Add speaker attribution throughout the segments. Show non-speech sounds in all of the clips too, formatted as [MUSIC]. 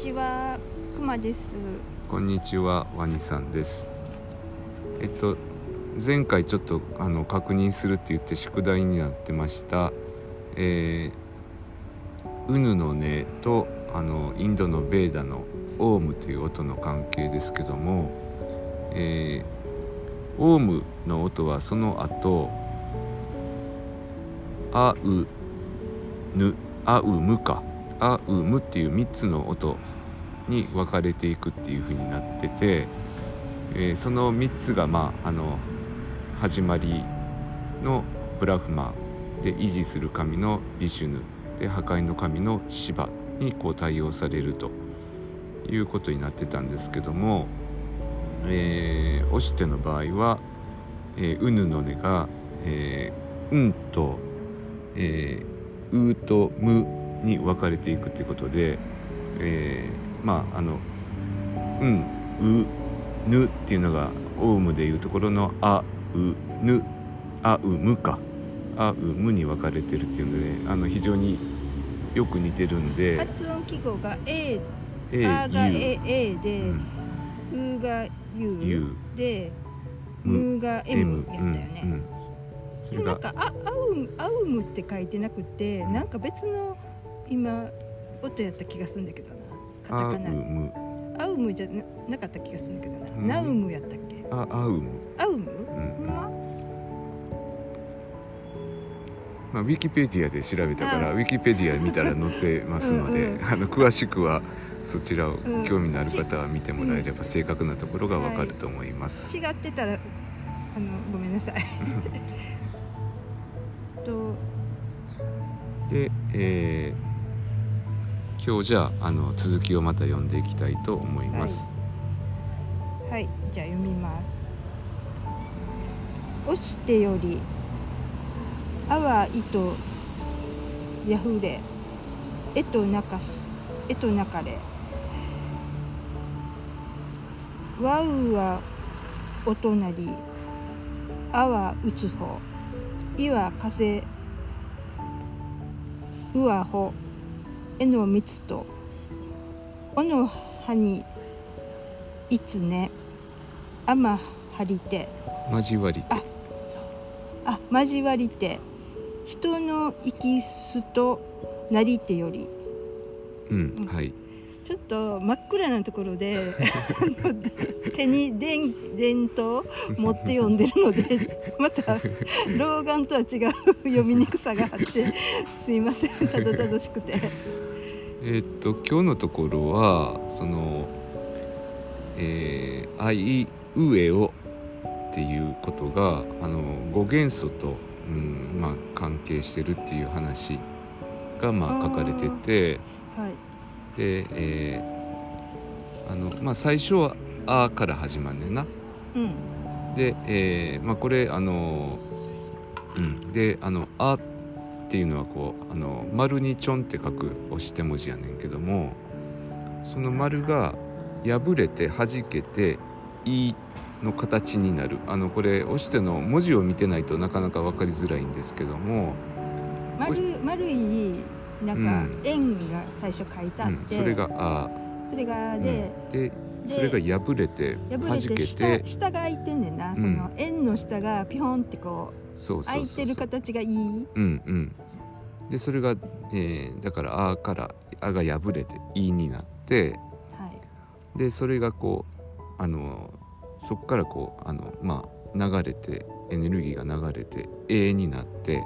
Speaker 1: ちは、くまです。
Speaker 2: こんにちはワニさんです。えっと前回ちょっとあの確認するって言って宿題になってました。えー、ウヌの音とあのインドのベーダのオウムという音の関係ですけども、えー、オウムの音はその後あうぬあうむか。あうむっていう3つの音に分かれていくっていう風になってて、えーその3つがまああの始まりのブラフマで維持する神のビシュヌで破壊の神のシバにこう対応されるということになってたんですけども、えーオシテの場合は、えーウヌの音が、えーうんと、えーうとむに分かれていくっていうことで、えーまああの「うん」「う」「ぬ」っていうのがオウムでいうところの「あ」「う」「ぬ」「あ」「う」「む」か「あ」「う」「む」に分かれてるっていうのであの非常によく似てるんで
Speaker 1: 発音記号が A、「
Speaker 2: え」
Speaker 1: あが「
Speaker 2: ゆ
Speaker 1: A, A
Speaker 2: う」
Speaker 1: で、
Speaker 2: ん。
Speaker 1: うが「U
Speaker 2: ゆ
Speaker 1: で、
Speaker 2: む
Speaker 1: むが
Speaker 2: う」
Speaker 1: M「やったよね。
Speaker 2: うん。うん。それ
Speaker 1: なんかあアウムアウムって書いてなくて、なんか別の今音やった気がするんだけどな。
Speaker 2: 「あ」「う」
Speaker 1: カタカナ。
Speaker 2: 「む」
Speaker 1: アウムじゃななかった気がするんだけどな。
Speaker 2: うん
Speaker 1: ナウムやったっけ？
Speaker 2: 「あ」「あ」「う」「む
Speaker 1: アウム？」
Speaker 2: うん
Speaker 1: ま？
Speaker 2: まあ、ウィキペディアで調べたから
Speaker 1: あ
Speaker 2: ウィキペディア見たら載ってますので
Speaker 1: うんうん
Speaker 2: あの詳しくはそちらを
Speaker 1: うん
Speaker 2: 興味のある方は見てもらえれば正確なところがわかると思います。
Speaker 1: 違ってたらあのごめんなさい。[LAUGHS] と
Speaker 2: で、えー今日じゃああの続きをまた読んでいきたいと思います。
Speaker 1: はい、じゃあ読みます。押してより、あわいとやふれ、えとなかし、えとなかれ。わうはお隣、あはうつほ、いは風、うはほ、えのみつと、おのはにいつね、あまはりて、
Speaker 2: 交わりて。
Speaker 1: ああ交わりて、人の生きすとなりてより。
Speaker 2: うんはい。
Speaker 1: ちょっと真っ暗なところで [LAUGHS] 手に電電灯持って読んでるので [LAUGHS] また老眼とは違う読みにくさがあってすいません。たどたどしくて
Speaker 2: えーっと今日のところはその「えー、あいうえお」っていうことがあの語元素と、うんまあ、関係してるっていう話がまあ書かれてて
Speaker 1: はい。
Speaker 2: で、えーあのまあ、最初は「あ」から始まんねんな。
Speaker 1: うん。
Speaker 2: で、えーまあ、これあの、うん、であの「あ」っていうのはこうあの丸にちょんって書く押して文字やねんけどもその丸が破れて弾けて「い」の形になる。あのこれ押しての文字を見てないとなかなか分かりづらいんですけども、
Speaker 1: 丸丸いなんか
Speaker 2: うん。
Speaker 1: 円が最初書いてあっ
Speaker 2: うん、
Speaker 1: て、
Speaker 2: それが「あ。
Speaker 1: それが」
Speaker 2: うん。
Speaker 1: で、
Speaker 2: でそれが破れて
Speaker 1: 破
Speaker 2: 弾け
Speaker 1: れて下
Speaker 2: て
Speaker 1: 下が開いてんねんな、
Speaker 2: ん
Speaker 1: その円の下がピョンってこ
Speaker 2: そう
Speaker 1: う開いてる形がいい
Speaker 2: うんうん。でそれが、えーだから「あ」から「あ」が破れて「い」になって
Speaker 1: はい。
Speaker 2: でそれがこうあのそこからこうあのまあ流れてエネルギーが流れて「え」になって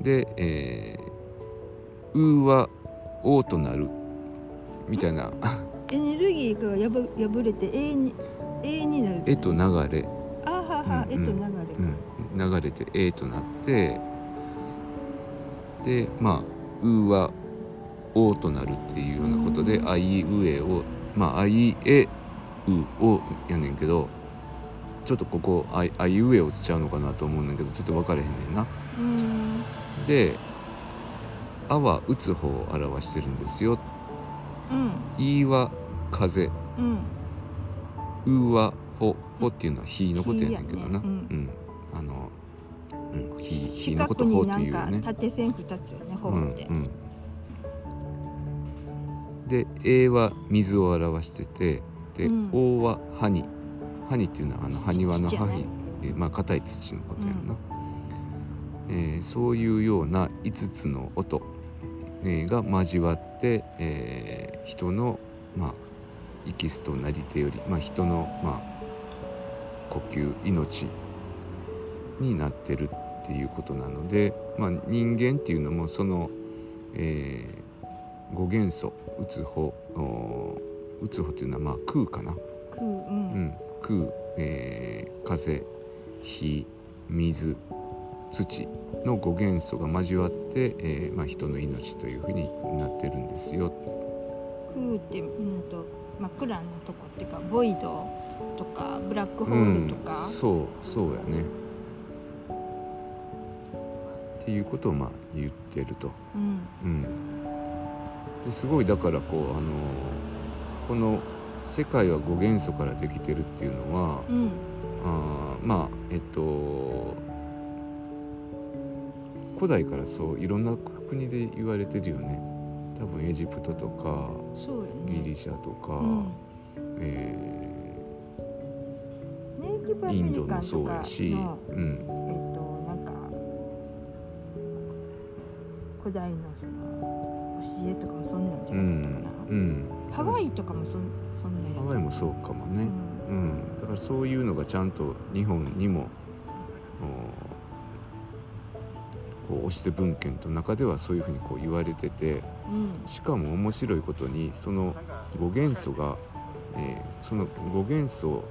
Speaker 2: で「えー、う」は「お」となるみたいな。[LAUGHS]
Speaker 1: エネルギーがやぶ破れて永遠に永遠になる「
Speaker 2: え」と流れ、
Speaker 1: あはは、
Speaker 2: うんうん。
Speaker 1: えと流れか、
Speaker 2: うん、流れて「え」となってでまあ「う」は「お」となるっていうようなことで「
Speaker 1: うん。
Speaker 2: あいうえ」をまあ「あいえう」をやねんけどちょっとここあ「あいうえ」をしちゃうのかなと思うんだけどちょっと分かれへんねんな。で「あ」は打つ方を表してるんですよ。
Speaker 1: うん「
Speaker 2: い」は風
Speaker 1: うん「
Speaker 2: う」は「ほ」「ほ」っていうのは火のことやねんけどな。
Speaker 1: うん
Speaker 2: うん、火火
Speaker 1: 四
Speaker 2: のこと「ほ」
Speaker 1: 角になん
Speaker 2: っていうよね。
Speaker 1: か縦線二つよね方
Speaker 2: うん
Speaker 1: って、
Speaker 2: うん、で「A」は水を表しててで「
Speaker 1: うん。
Speaker 2: O」は「ハニ」ハニっていうのはあの埴輪のハ
Speaker 1: 土やね
Speaker 2: ニでまあ硬い土のことやんな、えーそういうような5つの音、えーが交わって、えー人のまあ息すとなり手より、まあ、人のまあ呼吸命になってるっていうことなので、まあ、人間っていうのもその、えー、5元素うつほおうつほっていうのはまあ空かな、
Speaker 1: 空うん。
Speaker 2: うん、空、えー風火水土の5元素が交わって、えーまあ、人の命というふうになってるんですよ。
Speaker 1: 空ってうんと真っ暗なとこっていうかボイドとかブラックホールとか、
Speaker 2: うん、そうそうやね。っていうことをまあ言ってると。
Speaker 1: うん。
Speaker 2: うん、ですごいだからこうあのこの世界は5元素からできてるっていうのは、
Speaker 1: うん。
Speaker 2: あーまあえっと古代からそういろんな国で言われてるよね。多分エジプトとか
Speaker 1: ね。
Speaker 2: ギリシャとか、
Speaker 1: うん。
Speaker 2: えーインドもそうやし、うん、
Speaker 1: 古代のその教えとかもそんなんじ
Speaker 2: う
Speaker 1: ゃなかったかな、
Speaker 2: んうん、
Speaker 1: ハワイとかもそんそんなんや
Speaker 2: ハワイもそうかもね、
Speaker 1: う
Speaker 2: うん。ん、だからそういうのがちゃんと日本にもおこう押して文献の中ではそういうふうにこう言われてて
Speaker 1: うん。
Speaker 2: しかも面白いことにその5元素が、えーその5元素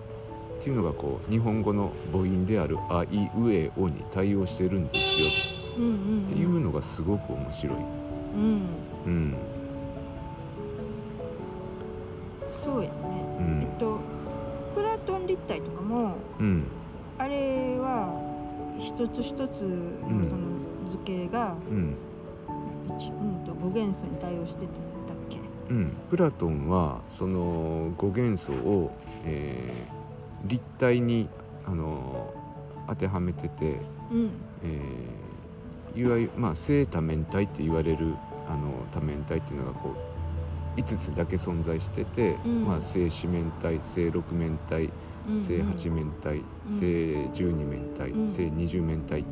Speaker 2: っていうのがこう日本語の母音である「あいうえお」に対応してるんですよ。
Speaker 1: うんうん
Speaker 2: っていうのがすごく面白い。
Speaker 1: うん。
Speaker 2: うん
Speaker 1: そうやね、
Speaker 2: うん
Speaker 1: えっとプラトン立体とかも
Speaker 2: うん。
Speaker 1: あれは一つ一つ
Speaker 2: うん
Speaker 1: のその図形が、
Speaker 2: うん。
Speaker 1: 一うんと5元素に対応してたっけ？
Speaker 2: うん、プラトンはその5元素を、えー立体にあの当てはめてて、
Speaker 1: うん。
Speaker 2: えーいわゆる、まあ、正多面体って言われるあの多面体っていうのがこう5つだけ存在してて、
Speaker 1: うん。
Speaker 2: まあ、正四面体正六面体
Speaker 1: うん
Speaker 2: 正八面体、正十二面体、
Speaker 1: うん。
Speaker 2: 正二十面体。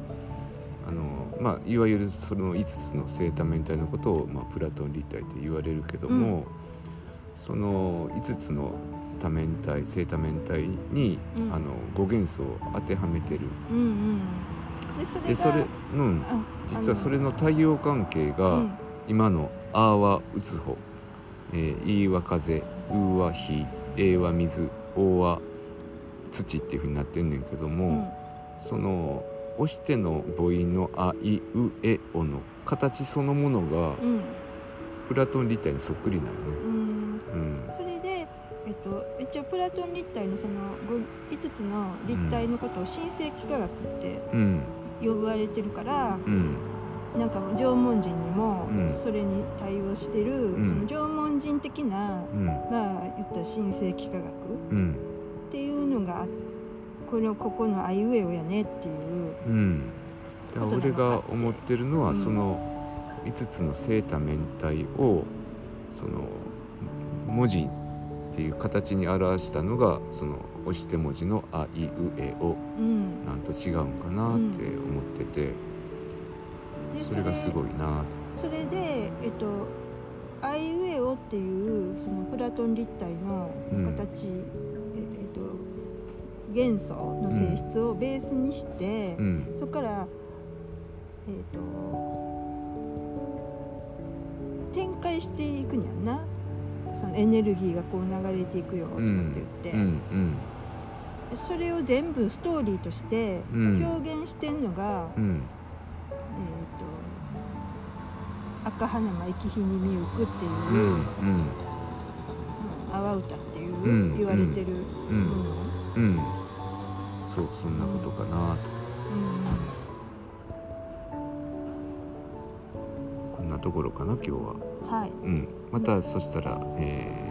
Speaker 2: あの、まあ、いわゆるその5つの正多面体のことを、まあ、プラトン立体って言われるけども、その5つの多面体正多面体に、
Speaker 1: うん。
Speaker 2: あの5元素を当てはめてる。
Speaker 1: うんうんでそれ
Speaker 2: うん、
Speaker 1: あ
Speaker 2: 実はそれの対応関係が、
Speaker 1: うん。
Speaker 2: 今の「あ」は「うつほ」えー「い」は「風」「う」は「火」「え」は「水」「お」は「土」っていうふうになってんねんけども、
Speaker 1: うん。
Speaker 2: その押しての母音の「あ」「い」「う」「え」「お」の形そのものが
Speaker 1: うん。
Speaker 2: プラトン立体にそっくりなんよね。
Speaker 1: うん。
Speaker 2: うん。
Speaker 1: それで、えっと、一応プラトン立体のその5つの立体のことを新世紀科学って
Speaker 2: うん
Speaker 1: 呼ばれてるから、
Speaker 2: うん。
Speaker 1: なんか縄文人にも
Speaker 2: うん。
Speaker 1: それに対応してる、
Speaker 2: ん。
Speaker 1: その縄文人的な、
Speaker 2: うん。
Speaker 1: まあ言ったら新世紀科学
Speaker 2: うん。
Speaker 1: っていうのがこのここのあいうえおやねっていう
Speaker 2: うん。俺が思ってるのは、
Speaker 1: うん。
Speaker 2: その5つの正多面体をその文字っていう形に表したのがその押して文字の「あいうえお。
Speaker 1: うん」
Speaker 2: なんと違うんかなって思ってて、
Speaker 1: で
Speaker 2: それがすごいな。と。
Speaker 1: それでえっとあいうえおっていうそのプラトン立体の
Speaker 2: うん。
Speaker 1: 形、ええっと元素の性質をベースにして、
Speaker 2: うん。
Speaker 1: そこからえっと展開していくんやんな。そのエネルギーがこう流れていくよとかって
Speaker 2: うん
Speaker 1: 言って、
Speaker 2: うんうん
Speaker 1: それを全部ストーリーとして
Speaker 2: うん。
Speaker 1: 表現してんのが、
Speaker 2: うん。
Speaker 1: えー、と赤花間生き日に見ゆくっていうう、
Speaker 2: んうん。
Speaker 1: うん阿波歌っていう、
Speaker 2: うん
Speaker 1: 言われてる。
Speaker 2: うん。そうそんなことかな。とこんなところかな今日は。
Speaker 1: うんはい。
Speaker 2: うん、またそしたら、えー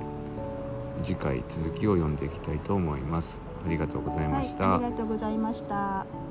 Speaker 2: 次回続きを読んでいきたいと思います。ありがとうございました。
Speaker 1: はい、ありがとうございました。